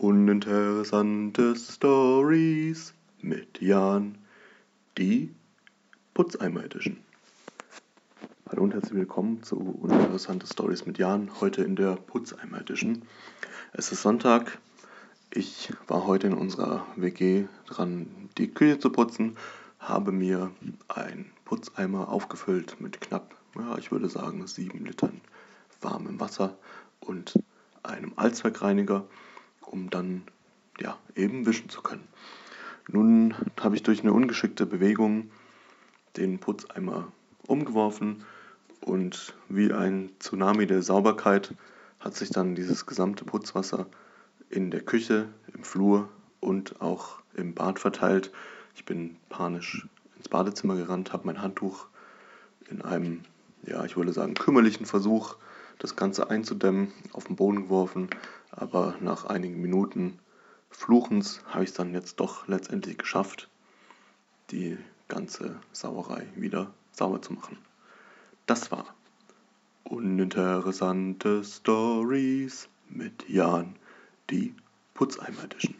Uninteressante Stories mit Jan, die Putzeimer Edition. Hallo und herzlich willkommen zu Uninteressante Stories mit Jan, heute in der Putzeimer Edition. Es ist Sonntag. Ich war heute in unserer WG dran, die Küche zu putzen, habe mir einen Putzeimer aufgefüllt mit knapp, ja, ich würde sagen, sieben Litern warmem Wasser und einem Allzweckreiniger um dann ja, eben wischen zu können. Nun habe ich durch eine ungeschickte Bewegung den Putzeimer umgeworfen und wie ein Tsunami der Sauberkeit hat sich dann dieses gesamte Putzwasser in der Küche, im Flur und auch im Bad verteilt. Ich bin panisch ins Badezimmer gerannt, habe mein Handtuch in einem, ja, ich würde sagen, kümmerlichen Versuch, das Ganze einzudämmen, auf den Boden geworfen, aber nach einigen Minuten Fluchens habe ich es dann jetzt doch letztendlich geschafft, die ganze Sauerei wieder sauber zu machen. Das war Uninteressante Stories mit Jan, die Putzeimer Edition.